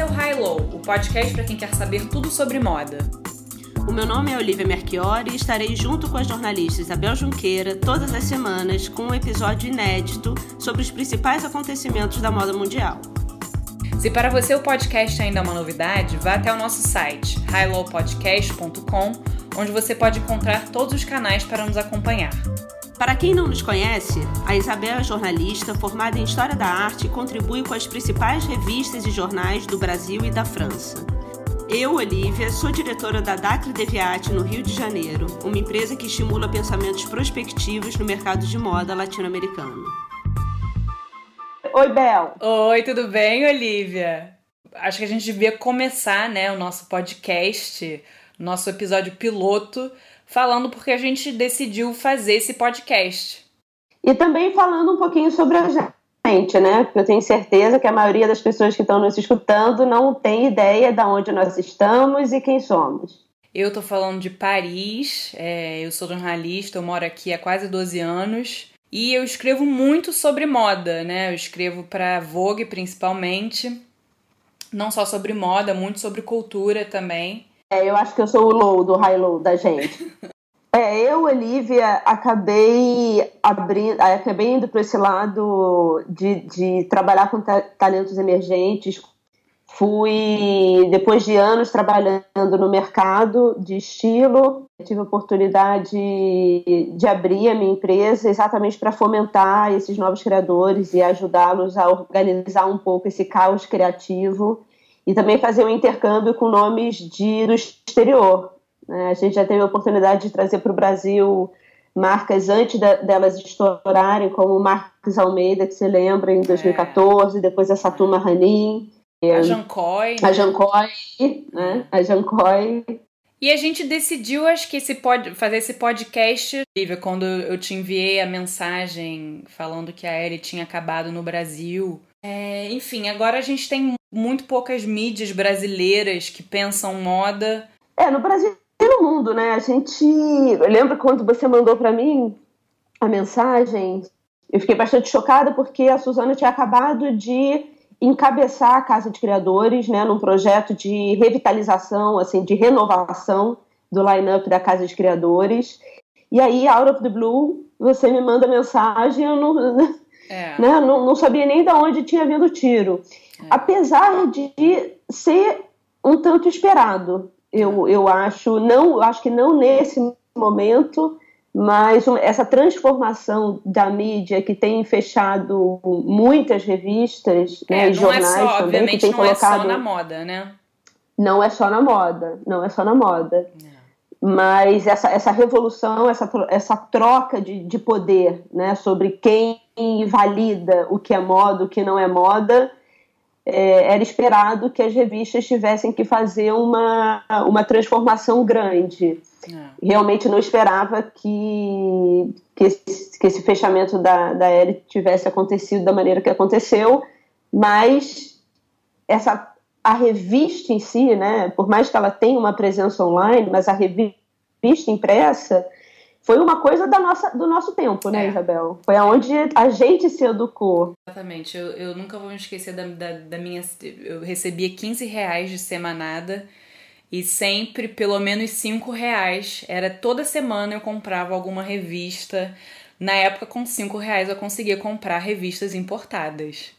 Esse é o High Low, o podcast para quem quer saber tudo sobre moda. O meu nome é Olivia Merchiori e estarei junto com a jornalista Isabel Junqueira todas as semanas com um episódio inédito sobre os principais acontecimentos da moda mundial. Se para você o podcast ainda é uma novidade, vá até o nosso site highlowpodcast.com, onde você pode encontrar todos os canais para nos acompanhar. Para quem não nos conhece, a Isabel é jornalista formada em História da Arte e contribui com as principais revistas e jornais do Brasil e da França. Eu, Olivia, sou diretora da Dacre Deviate no Rio de Janeiro, uma empresa que estimula pensamentos prospectivos no mercado de moda latino-americano. Oi, Bel. Oi, tudo bem, Olivia? Acho que a gente devia começar, né, o nosso podcast, nosso episódio piloto, falando porque a gente decidiu fazer esse podcast. E também falando um pouquinho sobre a gente, né? Porque eu tenho certeza que a maioria das pessoas que estão nos escutando não tem ideia de onde nós estamos e quem somos. Eu tô falando de Paris, é, eu sou jornalista, eu moro aqui há quase 12 anos e eu escrevo muito sobre moda, né? Eu escrevo para Vogue principalmente, não só sobre moda, muito sobre cultura também. É, eu acho que eu sou o low do high low da gente. É, eu, Olivia, acabei abrindo, acabei indo para esse lado de, de trabalhar com ta talentos emergentes. Fui, depois de anos trabalhando no mercado de estilo, tive a oportunidade de abrir a minha empresa exatamente para fomentar esses novos criadores e ajudá-los a organizar um pouco esse caos criativo e também fazer um intercâmbio com nomes de, do exterior. Né? A gente já teve a oportunidade de trazer para o Brasil marcas antes da, delas estourarem, como Marcos Almeida, que se lembra, em 2014, é. depois a Satuma Ranin. A Jancói. A Jancói, né? A Jancói. E a gente decidiu, acho que esse pod, fazer esse podcast, Lívia, quando eu te enviei a mensagem falando que a Ellie tinha acabado no Brasil. É, enfim, agora a gente tem muito poucas mídias brasileiras que pensam moda. É, no Brasil e no mundo, né? A gente. Eu lembro quando você mandou para mim a mensagem, eu fiquei bastante chocada porque a Suzana tinha acabado de encabeçar a Casa de Criadores, né, num projeto de revitalização, assim, de renovação do line-up da Casa de Criadores. E aí, out of the blue, você me manda mensagem, eu não, é. né, não, não, sabia nem de onde tinha vindo o tiro. É. Apesar de ser um tanto esperado, eu, eu acho, não, acho que não nesse momento, mas essa transformação da mídia que tem fechado muitas revistas é, né, e jornais é só, também que tem não colocado é só na moda, né? Não é só na moda, não é só na moda. É. Mas essa, essa revolução, essa, essa troca de, de poder né, sobre quem valida o que é moda, o que não é moda, é, era esperado que as revistas tivessem que fazer uma, uma transformação grande. É. Realmente não esperava que, que, esse, que esse fechamento da, da L tivesse acontecido da maneira que aconteceu, mas essa, a revista em si, né, por mais que ela tenha uma presença online, mas a revista impressa foi uma coisa da nossa, do nosso tempo, né, é. Isabel? Foi aonde a gente se educou. Exatamente. Eu, eu nunca vou me esquecer da, da, da, minha. Eu recebia 15 reais de semanada e sempre pelo menos 5 reais. Era toda semana eu comprava alguma revista. Na época, com 5 reais eu conseguia comprar revistas importadas.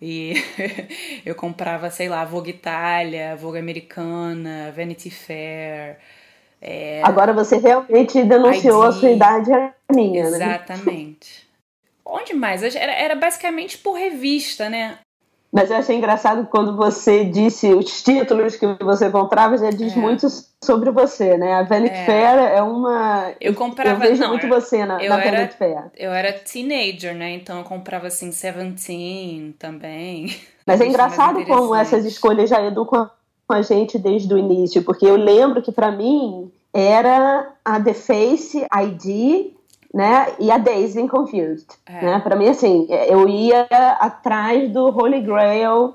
E eu comprava, sei lá, Vogue Itália, Vogue Americana, Vanity Fair. É... Agora você realmente denunciou ID. a sua idade a minha, Exatamente. né? Exatamente. Onde mais? Era, era basicamente por revista, né? Mas eu achei engraçado quando você disse os títulos que você comprava, já diz é. muito sobre você, né? A Vanity é. Fair é uma. Eu comprava. Eu vejo não, muito você na, na era, Vanity Fair. Eu era teenager, né? Então eu comprava assim Seventeen também. Mas é engraçado como essas escolhas já educam a gente desde o início, porque eu lembro que para mim era a The Face ID né? E a Daisy Confused, é. né? Para mim assim, eu ia atrás do Holy Grail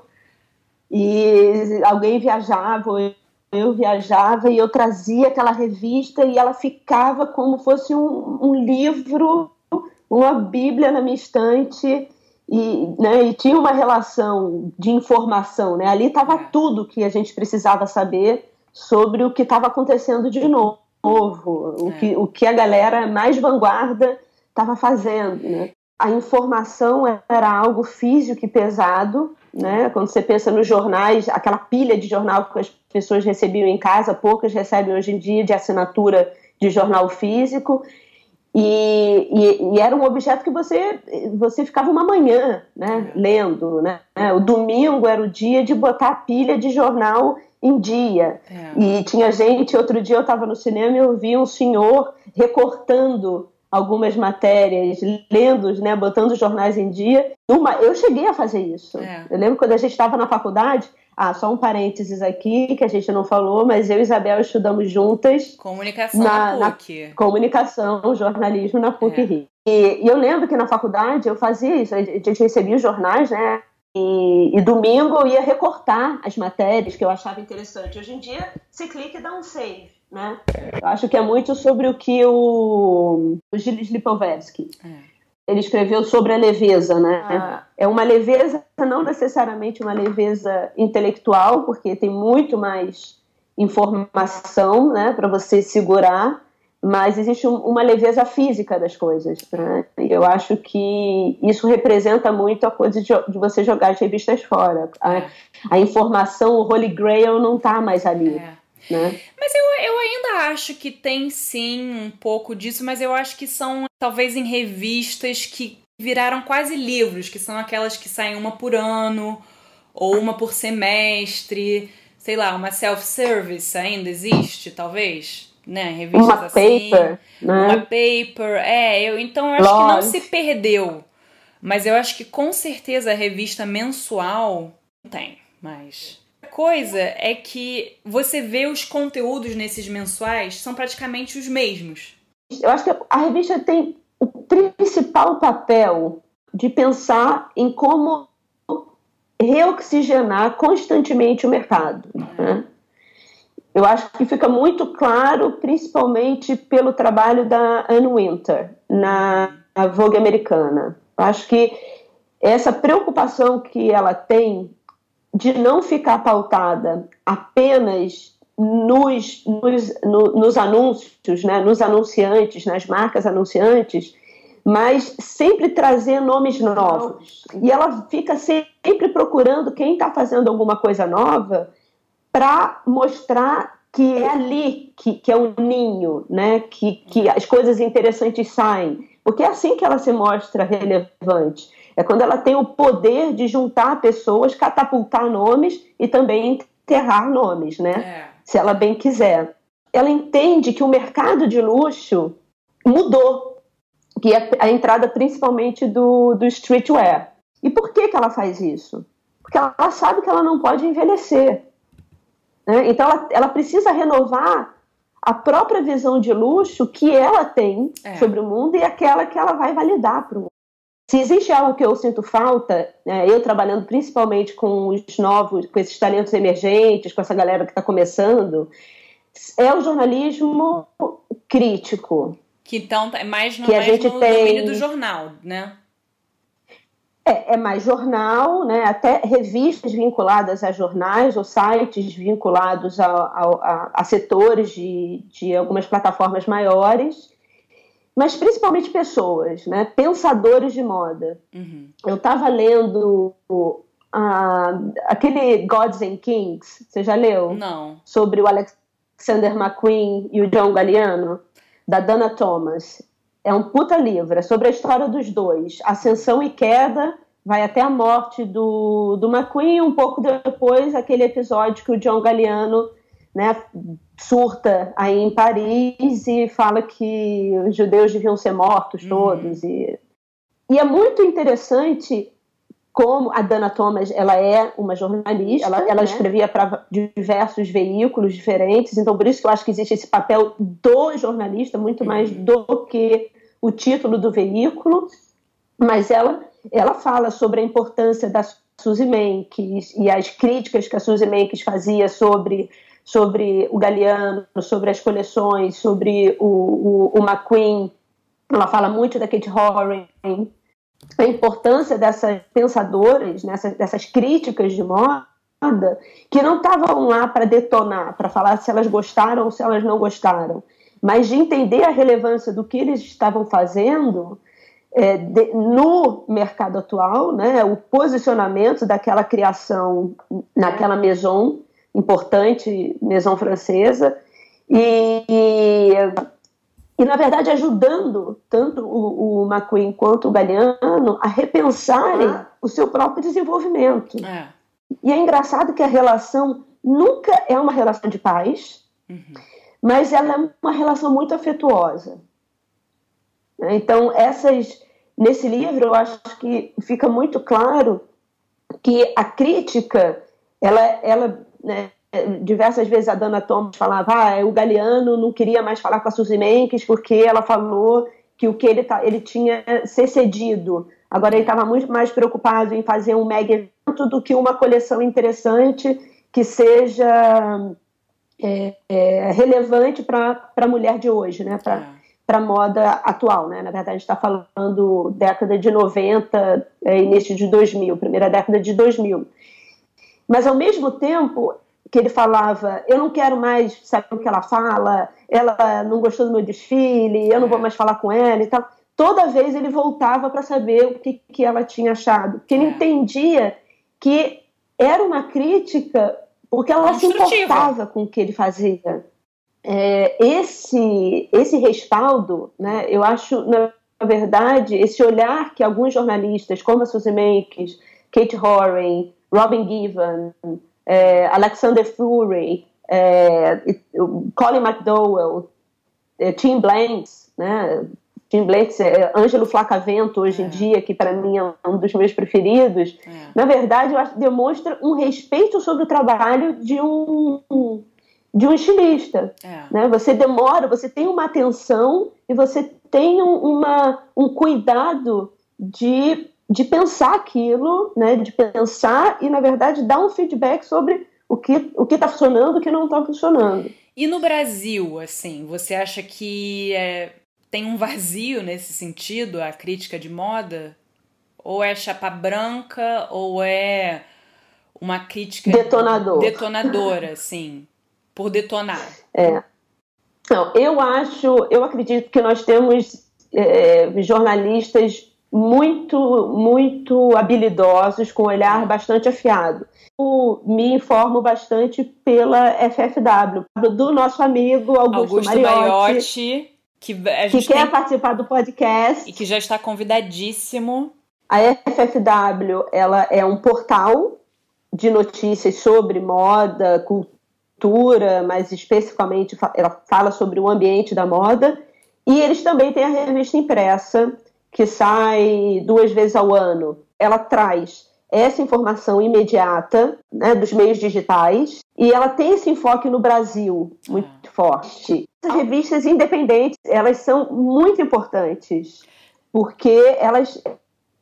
e alguém viajava, eu viajava e eu trazia aquela revista e ela ficava como fosse um, um livro, uma bíblia na minha estante e, né, e tinha uma relação de informação, né? Ali estava é. tudo que a gente precisava saber sobre o que estava acontecendo de novo, o, é. que, o que a galera mais vanguarda estava fazendo, né? A informação era algo físico e pesado, né? Quando você pensa nos jornais, aquela pilha de jornal que as pessoas recebiam em casa, poucas recebem hoje em dia de assinatura de jornal físico, e, e, e, era um objeto que você, você ficava uma manhã né, lendo. Né? O domingo era o dia de botar a pilha de jornal em dia. É. E tinha gente, outro dia eu estava no cinema e eu vi um senhor recortando algumas matérias, lendo, né, botando os jornais em dia. Uma, eu cheguei a fazer isso. É. Eu lembro quando a gente estava na faculdade, ah, só um parênteses aqui que a gente não falou, mas eu e Isabel estudamos juntas. Comunicação na, na PUC. Na comunicação, jornalismo na PUC é. Rio. E, e, eu lembro que na faculdade eu fazia isso, a gente recebia os jornais, né? E, e, domingo eu ia recortar as matérias que eu achava interessante. Hoje em dia, você clica e dá um save, né? Eu acho que é muito sobre o que o, o Gilles Lipovetsky. É ele escreveu sobre a leveza, né? Ah. É uma leveza, não necessariamente uma leveza intelectual, porque tem muito mais informação, né, para você segurar, mas existe um, uma leveza física das coisas. Né? Eu acho que isso representa muito a coisa de, de você jogar as revistas fora. A, é. a, informação, o Holy Grail não está mais ali. É. Né? Mas eu, eu ainda acho que tem sim um pouco disso, mas eu acho que são talvez em revistas que viraram quase livros, que são aquelas que saem uma por ano ou uma por semestre, sei lá, uma self-service ainda existe, talvez, né? Revistas uma assim, paper, né? uma paper, é, eu então eu acho Log. que não se perdeu, mas eu acho que com certeza a revista mensual tem, mas coisa é que você vê os conteúdos nesses mensuais são praticamente os mesmos. Eu acho que a revista tem o principal papel de pensar em como reoxigenar constantemente o mercado. Né? Eu acho que fica muito claro, principalmente pelo trabalho da Anne Winter na Vogue americana. Eu acho que essa preocupação que ela tem de não ficar pautada apenas nos, nos, no, nos anúncios, né, nos anunciantes, nas marcas anunciantes, mas sempre trazer nomes novos. E ela fica sempre procurando quem está fazendo alguma coisa nova para mostrar que é ali que, que é o ninho, né? que, que as coisas interessantes saem. Porque é assim que ela se mostra relevante. É quando ela tem o poder de juntar pessoas, catapultar nomes e também enterrar nomes, né? É. Se ela bem quiser. Ela entende que o mercado de luxo mudou, que é a entrada principalmente do, do streetwear. E por que, que ela faz isso? Porque ela sabe que ela não pode envelhecer. Né? Então ela, ela precisa renovar a própria visão de luxo que ela tem é. sobre o mundo e aquela que ela vai validar para o mundo. Se existe algo que eu sinto falta, né, eu trabalhando principalmente com os novos, com esses talentos emergentes, com essa galera que está começando, é o jornalismo crítico. Que então é mais no, que mais no tem... domínio do jornal, né? É, é, mais jornal, né? até revistas vinculadas a jornais ou sites vinculados a, a, a, setores de, de algumas plataformas maiores mas principalmente pessoas, né? pensadores de moda. Uhum. Eu estava lendo uh, aquele Gods and Kings, você já leu? Não. Sobre o Alexander McQueen e o John Galliano, da Dana Thomas. É um puta livro, é sobre a história dos dois, ascensão e queda, vai até a morte do, do McQueen, um pouco depois aquele episódio que o John Galliano né, surta aí em Paris e fala que os judeus deviam ser mortos uhum. todos. Uhum. E, e é muito interessante como a Dana Thomas ela é uma jornalista, ela, ela né? escrevia para diversos veículos diferentes, então por isso que eu acho que existe esse papel do jornalista, muito uhum. mais do que o título do veículo, mas ela, ela fala sobre a importância da Suzy Menkes e as críticas que a Suzy Menkes fazia sobre sobre o Galeano, sobre as coleções, sobre o, o, o McQueen. Ela fala muito da Kate Horan. a importância dessas pensadoras, nessas, dessas críticas de moda, que não estavam lá para detonar, para falar se elas gostaram ou se elas não gostaram, mas de entender a relevância do que eles estavam fazendo é, de, no mercado atual, né, o posicionamento daquela criação naquela maison importante, maison francesa, e, e, e na verdade ajudando tanto o, o McQueen quanto o Galeano a repensarem ah. o seu próprio desenvolvimento. É. E é engraçado que a relação nunca é uma relação de paz, uhum. Mas ela é uma relação muito afetuosa. Então, essas nesse livro eu acho que fica muito claro que a crítica, ela, ela né, diversas vezes a Dana Thomas falava, ah, o Galeano não queria mais falar com a Suzy Menkes porque ela falou que o que ele, tá, ele tinha cedido. Agora ele estava muito mais preocupado em fazer um mega evento do que uma coleção interessante que seja é, é, relevante para a mulher de hoje, né? Para é para a moda atual, né? Na verdade, a gente está falando década de 90, é, início de 2000, primeira década de 2000. Mas, ao mesmo tempo que ele falava, eu não quero mais saber o que ela fala, ela não gostou do meu desfile, eu não vou mais falar com ela e tal. Toda vez ele voltava para saber o que, que ela tinha achado, porque ele é. entendia que era uma crítica porque ela se importava com o que ele fazia. É, esse, esse respaldo, né, eu acho, na verdade, esse olhar que alguns jornalistas, como a Suzy Menkes, Kate Horan, Robin Given, é, Alexander Fury, é, Colin McDowell, é, Tim Blanks, né, Tim Blanks, é, Ângelo Flacavento, hoje em é. dia, que para mim é um dos meus preferidos, na verdade, eu acho, demonstra um respeito sobre o trabalho de um, um de um estilista. É. Né? Você demora, você tem uma atenção e você tem um, uma, um cuidado de, de pensar aquilo, né? de pensar e, na verdade, dar um feedback sobre o que o está funcionando e o que não está funcionando. E no Brasil, assim, você acha que é, tem um vazio nesse sentido, a crítica de moda? Ou é chapa branca, ou é uma crítica Detonador. detonadora, assim? por detonar. É. Não, eu acho, eu acredito que nós temos é, jornalistas muito, muito habilidosos, com um olhar bastante afiado. Eu me informo bastante pela FFW, do nosso amigo Augusto, Augusto Mariotti, Mariotti que, que quer tem... participar do podcast. E que já está convidadíssimo. A FFW ela é um portal de notícias sobre moda, cultura cultura, mas especificamente ela fala sobre o ambiente da moda. E eles também têm a revista impressa, que sai duas vezes ao ano. Ela traz essa informação imediata né, dos meios digitais e ela tem esse enfoque no Brasil muito forte. As revistas independentes elas são muito importantes porque elas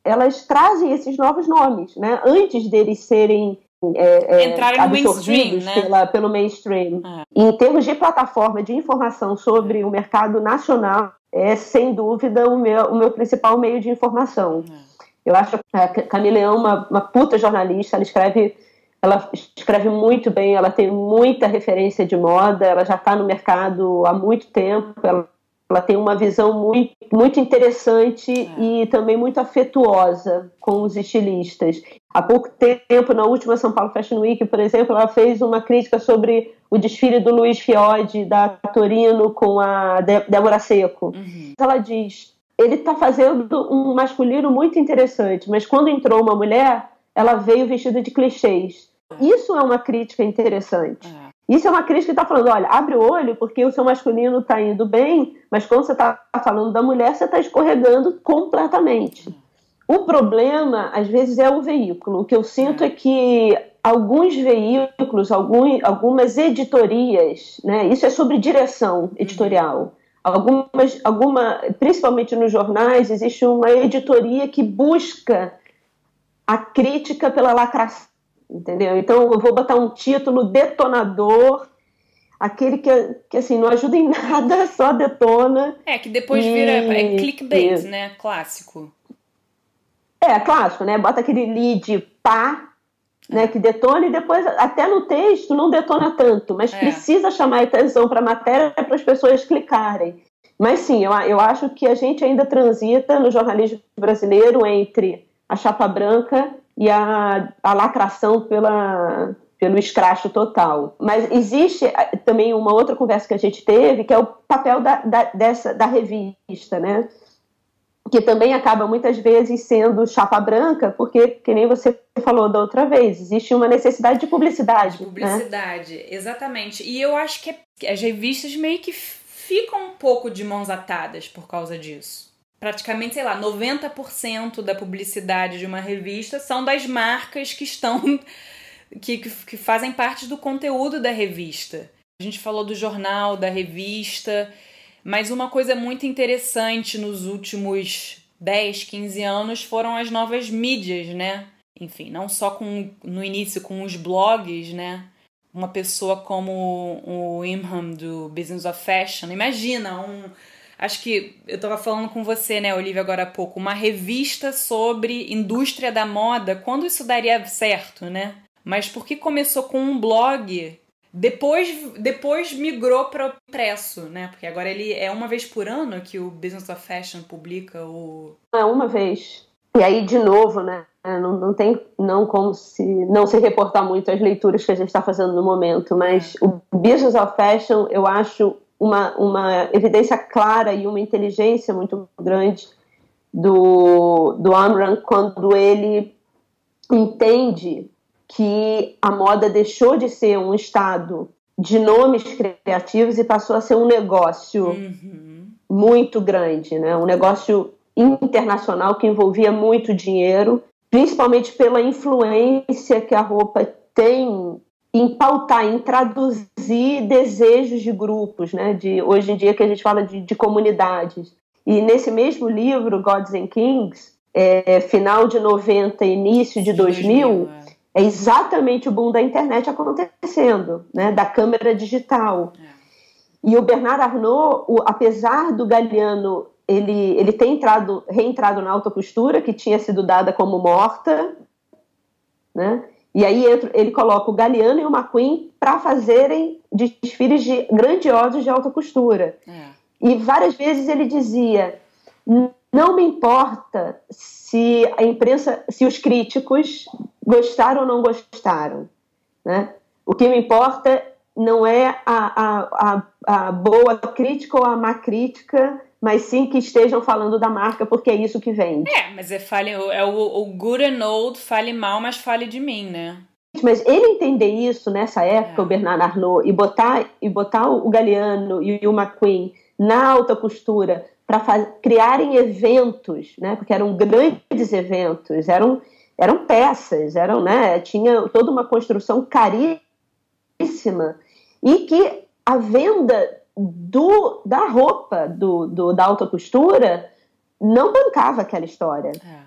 elas trazem esses novos nomes, né? Antes deles serem é, é, Entrarem no mainstream, né? Pela, pelo mainstream. É. Em termos de plataforma de informação sobre o mercado nacional, é sem dúvida o meu, o meu principal meio de informação. É. Eu acho que a Camila é uma, uma puta jornalista, ela escreve, ela escreve muito bem, ela tem muita referência de moda, ela já está no mercado há muito tempo, ela ela tem uma visão muito, muito interessante é. e também muito afetuosa com os estilistas. Há pouco tempo, na última São Paulo Fashion Week, por exemplo, ela fez uma crítica sobre o desfile do Luiz Fiode, da Torino, com a Débora Seco. Uhum. Ela diz: ele está fazendo um masculino muito interessante, mas quando entrou uma mulher, ela veio vestida de clichês. É. Isso é uma crítica interessante. É. Isso é uma crítica que está falando, olha, abre o olho porque o seu masculino está indo bem, mas quando você está falando da mulher, você está escorregando completamente. O problema, às vezes, é o veículo. O que eu sinto é que alguns veículos, algum, algumas editorias, né, isso é sobre direção editorial. Algumas, alguma, principalmente nos jornais, existe uma editoria que busca a crítica pela lacração entendeu? Então eu vou botar um título detonador, aquele que, que assim, não ajuda em nada, só detona. É, que depois e... vira é clickbait, né? Clássico. É, clássico, né? Bota aquele lead pá, né, que detona e depois até no texto não detona tanto, mas é. precisa chamar atenção para a matéria para as pessoas clicarem. Mas sim, eu, eu acho que a gente ainda transita no jornalismo brasileiro entre a chapa branca e a, a lacração pela, pelo escracho total. Mas existe eh, também uma outra conversa que a gente teve, que é o papel da, da, dessa, da revista, né? Que também acaba muitas vezes sendo chapa branca, porque, que nem você falou da outra vez, existe uma necessidade de publicidade. De né? publicidade, né? exatamente. E eu acho que as revistas meio que ficam um pouco de mãos atadas por causa disso. Praticamente, sei lá, 90% da publicidade de uma revista são das marcas que estão. que, que fazem parte do conteúdo da revista. A gente falou do jornal, da revista mas uma coisa muito interessante nos últimos 10, 15 anos foram as novas mídias, né? Enfim, não só com, no início com os blogs, né? Uma pessoa como o Imham do Business of Fashion, imagina um acho que eu estava falando com você, né, Olivia, agora há pouco, uma revista sobre indústria da moda, quando isso daria certo, né? Mas porque começou com um blog depois, depois migrou para o impresso, né? Porque agora ele é uma vez por ano que o Business of Fashion publica o. É uma vez. E aí, de novo, né? Não, não tem não como se não se reportar muito às leituras que a gente está fazendo no momento, mas é. o Business of Fashion eu acho uma, uma evidência clara e uma inteligência muito grande do, do Amran quando ele entende que a moda deixou de ser um estado de nomes criativos e passou a ser um negócio uhum. muito grande, né? um negócio internacional que envolvia muito dinheiro, principalmente pela influência que a roupa tem em pautar, em traduzir desejos de grupos, né? de, hoje em dia que a gente fala de, de comunidades. E nesse mesmo livro, Gods and Kings, é, final de 90, início de 2000, 2000 é é exatamente o boom da internet acontecendo, né, da câmera digital. É. E o Bernard Arnault, o, apesar do Galeano ele, ele ter entrado, reentrado na alta costura, que tinha sido dada como morta, né? E aí ele coloca o Galeano e o McQueen para fazerem desfiles de, grandiosos de alta costura. É. E várias vezes ele dizia: não me importa se a imprensa, se os críticos gostaram ou não gostaram. Né? O que me importa não é a, a, a, a boa crítica ou a má crítica, mas sim que estejam falando da marca, porque é isso que vende. É, mas é, fale, é o, o good and old, fale mal, mas fale de mim, né? Mas ele entender isso nessa época, é. o Bernard Arnault, e botar, e botar o Galeano e o McQueen na alta costura para criarem eventos, né? Porque eram grandes eventos, eram eram peças, eram, né? Tinha toda uma construção caríssima e que a venda do, da roupa do, do, da alta costura não bancava aquela história. É.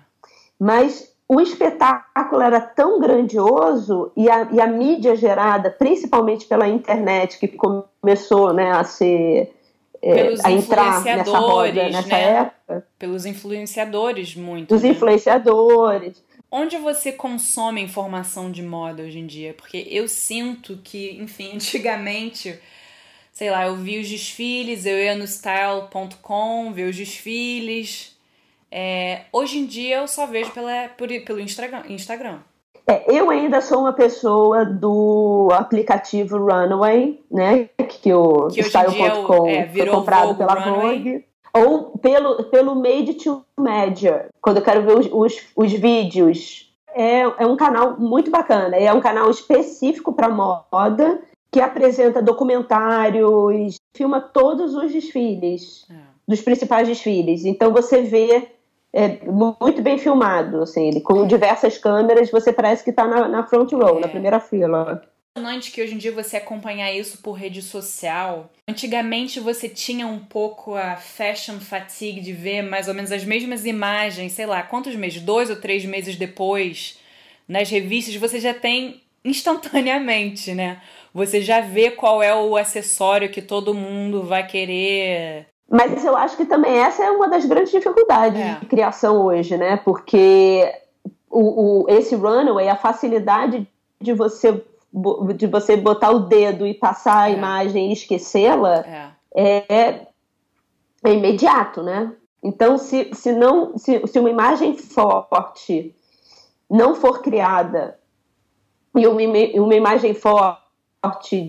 Mas o espetáculo era tão grandioso e a, e a mídia gerada, principalmente pela internet, que começou né, a ser é, a entrar nessa roda nessa né? época. Pelos influenciadores, muito. Os né? influenciadores. Onde você consome informação de moda hoje em dia? Porque eu sinto que, enfim, antigamente, sei lá, eu vi os desfiles, eu ia no style.com, ver os desfiles. É, hoje em dia eu só vejo pela, por, pelo Instagram. É, eu ainda sou uma pessoa do aplicativo Runway, né? Que o Style.com é, foi comprado pela Vogue. Ou pelo, pelo Made to Measure, quando eu quero ver os, os, os vídeos. É, é um canal muito bacana. É um canal específico para moda, que apresenta documentários, filma todos os desfiles, é. dos principais desfiles. Então você vê é muito bem filmado, assim, ele, com diversas câmeras, você parece que está na, na, front row, é. na primeira fila. Impressionante que hoje em dia você acompanhar isso por rede social. Antigamente você tinha um pouco a fashion fatigue de ver mais ou menos as mesmas imagens, sei lá, quantos meses? Dois ou três meses depois, nas revistas, você já tem instantaneamente, né? Você já vê qual é o acessório que todo mundo vai querer Mas eu acho que também essa é uma das grandes dificuldades é. de criação hoje, né? Porque o, o, esse runway, a facilidade de você, de você botar o dedo e passar a é. imagem e esquecê-la é. é. é, imediato, né? Então, se, se, não, se, se uma imagem forte não for criada e uma, uma imagem forte,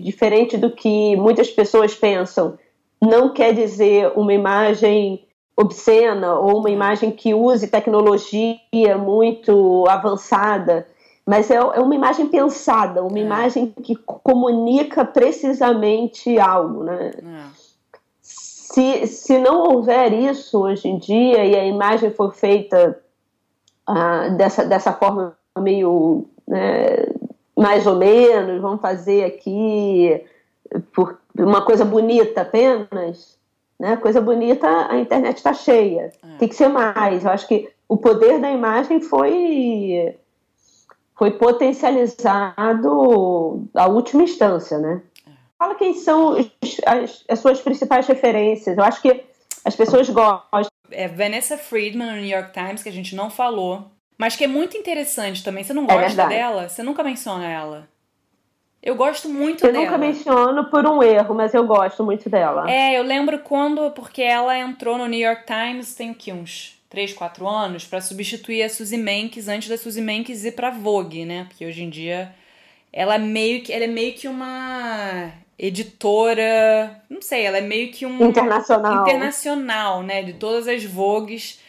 diferente do que muitas pessoas pensam, não quer dizer uma imagem obscena ou uma imagem que use tecnologia muito avançada, mas é, é uma imagem pensada, uma é. imagem que comunica precisamente algo, né? É. Se, se não houver isso hoje em dia e a imagem for feita ah, dessa, dessa forma meio né, mais ou menos, vamos fazer aqui por uma coisa bonita apenas, né? Coisa bonita, a internet está cheia. É. Tem que ser mais. Eu acho que o poder da imagem foi foi potencializado à última instância, né? Fala quem são as, as, suas principais referências. Eu acho que as pessoas gostam. É Vanessa Friedman no New York Times, que a gente não falou, mas que é muito interessante também. Você não é gosta é dela? Você nunca menciona ela. Eu gosto muito eu dela. Eu nunca menciono por um erro, mas eu gosto muito dela. É, eu lembro quando, porque ela entrou no New York Times tem o que, uns 3, 4 anos, para substituir a Suzy Menkes antes da Suzy Menkes ir pra Vogue, né? Porque hoje em dia ela é meio que, ela é meio que uma editora, não sei, ela é meio que um internacional, internacional, né, de todas as Vogues.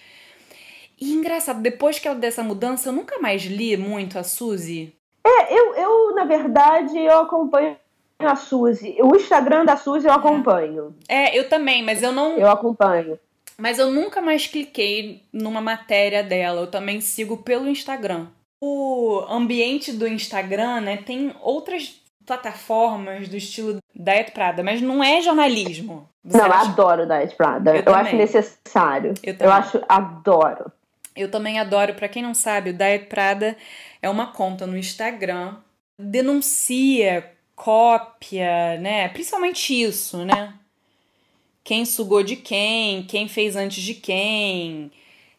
E engraçado, depois que ela dessa mudança, eu nunca mais li muito a Suzy. É, eu, eu, na verdade, eu acompanho a Suzy. O Instagram da Suzy eu acompanho. É, eu também, mas eu não. Eu acompanho. Mas eu nunca mais cliquei numa matéria dela. Eu também sigo pelo Instagram. O ambiente do Instagram, né, tem outras plataformas do estilo Diet Prada, mas não é jornalismo. Você não, acha? eu adoro Diet Prada. Eu, eu acho necessário. Eu, eu acho, adoro. Eu também adoro. Para quem não sabe, o Diet Prada é uma conta no Instagram, denuncia cópia, né? Principalmente isso, né? Quem sugou de quem, quem fez antes de quem.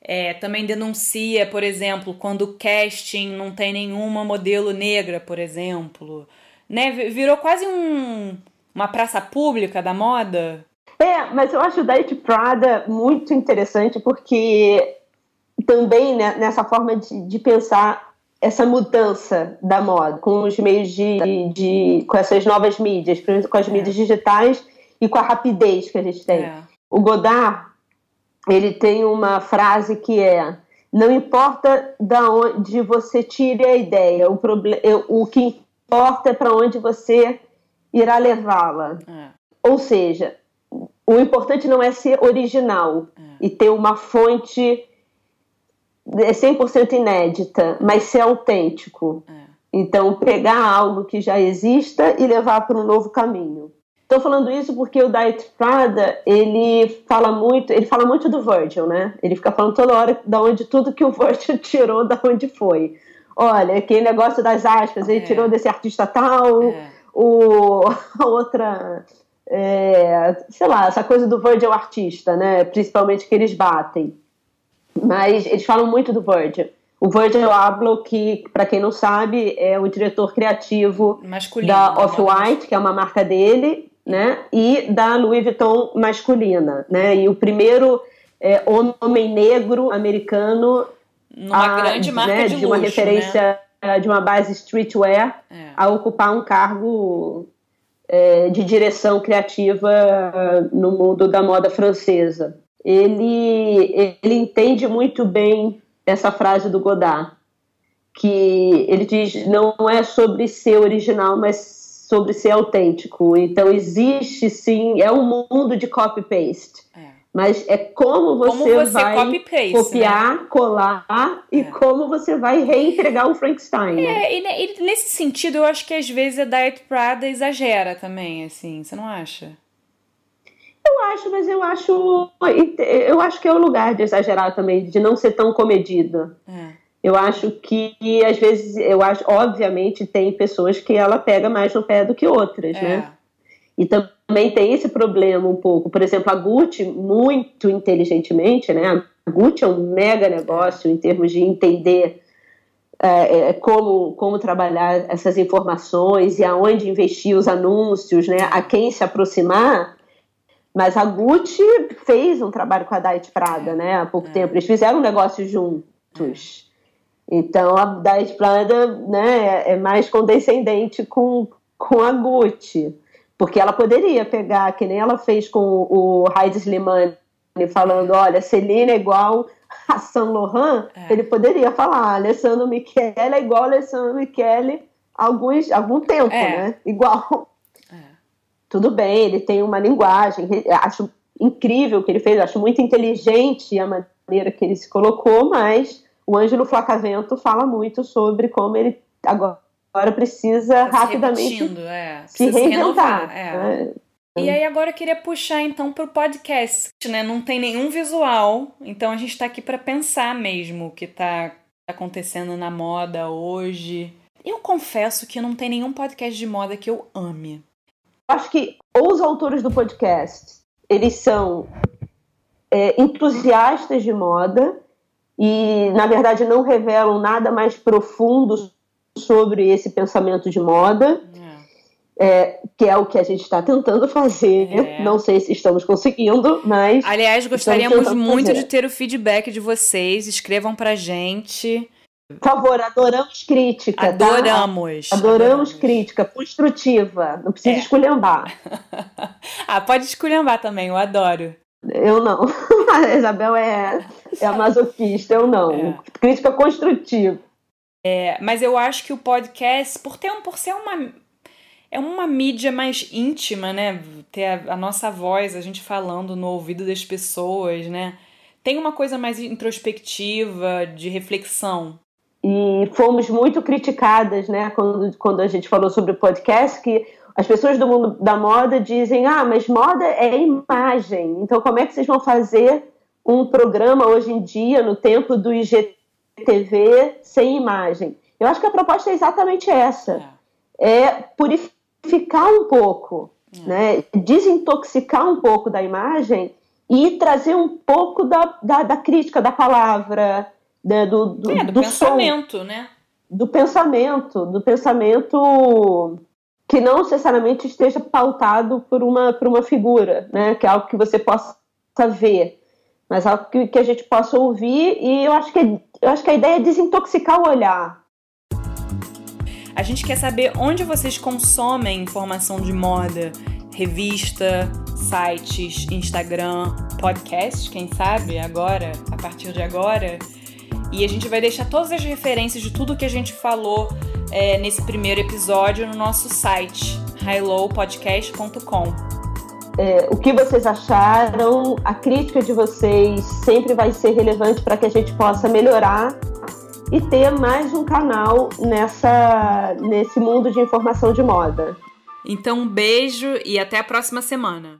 É, também denuncia, por exemplo, quando o casting não tem nenhuma modelo negra, por exemplo. Né? Virou quase um, uma praça pública da moda. É, mas eu acho o Diet Prada muito interessante porque também né, nessa forma de, de pensar essa mudança da moda com os meios de, de, com essas novas mídias, com as é. mídias digitais e com a rapidez que a gente tem. É. O Godard ele tem uma frase que é não importa da onde você tire a ideia, o, problem, o que importa é para onde você irá levá-la. É. Ou seja, o importante não é ser original é. e ter uma fonte é 100% inédita, mas ser autêntico. É. Então, pegar algo que já exista e levar para um novo caminho. Estou falando isso porque o Diet Prada, ele fala muito, ele fala muito do Virgil, né? Ele fica falando toda hora da onde tudo que o Virgil tirou, da onde foi. Olha, aquele negócio das aspas, ele é. tirou desse artista tal, é. o, a outra, é, sei lá, essa coisa do Virgil artista, né? Principalmente que eles batem. Mas eles falam muito do Virgil. O Virgil Abloh, que, para quem não sabe, é o diretor criativo Masculino, da Off-White, que é uma marca dele, né? E da Louis Vuitton masculina, né? E o primeiro é, homem negro americano numa a, grande marca né, de, de uma luxo, referência né? de uma base streetwear é. a ocupar um cargo é, de direção criativa no mundo da moda francesa ele, ele entende muito bem essa frase do Godard, que ele diz não é sobre ser original, mas sobre ser autêntico. Então existe sim, é um mundo de copy-paste. É. Mas é como você, como você vai copiar, né? colar e é. como você vai reentregar o Frankenstein. Né? É, e, e, nesse sentido, eu acho que às vezes a Diet Prada exagera também, assim, você não acha? Eu acho, mas eu acho. Eu acho que é o lugar de exagerar também, de não ser tão comedido. É. Eu acho que, às vezes, eu acho, obviamente, tem pessoas que ela pega mais no pé do que outras, é. né? E também tem esse problema um pouco. Por exemplo, a Gucci, muito inteligentemente, né? A Gucci é um mega negócio em termos de entender é, é, como, como trabalhar essas informações e aonde investir os anúncios, né? A quem se aproximar. Mas a Gucci fez um trabalho com a Diet Prada, né? Há pouco é. tempo. Eles fizeram um negócio juntos. Então a Diet Prada né, é mais condescendente com, com a Gucci. Porque ela poderia pegar, que nem ela fez com o Heidi Slimani, falando: olha, Celina é igual a Saint Laurent. É. Ele poderia falar: Alessandro Michele é igual a Alessandro Michele há alguns, algum tempo, é. né? Igual. É. Tudo bem, ele tem uma linguagem, acho incrível o que ele fez, acho muito inteligente a maneira que ele se colocou, mas o Ângelo Flacavento fala muito sobre como ele agora precisa tá rapidamente se, é. precisa se reinventar. Se é. né? E aí agora eu queria puxar então para o podcast, né? Não tem nenhum visual, então a gente está aqui para pensar mesmo o que está acontecendo na moda hoje. Eu confesso que não tem nenhum podcast de moda que eu ame. Acho que os autores do podcast, eles são é, entusiastas de moda e, na verdade, não revelam nada mais profundo sobre esse pensamento de moda, é. é, que é o que a gente está tentando fazer. É. Não sei se estamos conseguindo, mas. Aliás, gostaríamos muito fazer. de ter o feedback de vocês. Escrevam pra gente. Por favor, adoramos crítica. Adoramos. Tá? Adoramos, adoramos crítica, construtiva. Não precisa é. esculhambar. ah, pode esculhambar também, eu adoro. Eu não. A Isabel é, é masoquista, eu não. É. Crítica construtiva. É, mas eu acho que o podcast, por, ter um, por ser uma. É uma mídia mais íntima, né? Ter a, a nossa voz, a gente falando no ouvido das pessoas, né? Tem uma coisa mais introspectiva, de reflexão. E fomos muito criticadas, né? Quando, quando a gente falou sobre o podcast, que as pessoas do mundo da moda dizem: ah, mas moda é imagem. Então, como é que vocês vão fazer um programa hoje em dia, no tempo do IGTV? TV sem imagem. Eu acho que a proposta é exatamente essa: é, é purificar um pouco, é. né? desintoxicar um pouco da imagem e trazer um pouco da, da, da crítica da palavra, né? do, do, é, do, do pensamento, som, né? Do pensamento, do pensamento que não necessariamente esteja pautado por uma, por uma figura, né? Que é algo que você possa ver mas algo que, que a gente possa ouvir e eu acho que eu acho que a ideia é desintoxicar o olhar. A gente quer saber onde vocês consomem informação de moda, revista, sites, Instagram, podcast, quem sabe agora, a partir de agora. E a gente vai deixar todas as referências de tudo que a gente falou é, nesse primeiro episódio no nosso site, highlowpodcast.com é, o que vocês acharam, a crítica de vocês sempre vai ser relevante para que a gente possa melhorar e ter mais um canal nessa, nesse mundo de informação de moda. Então, um beijo e até a próxima semana.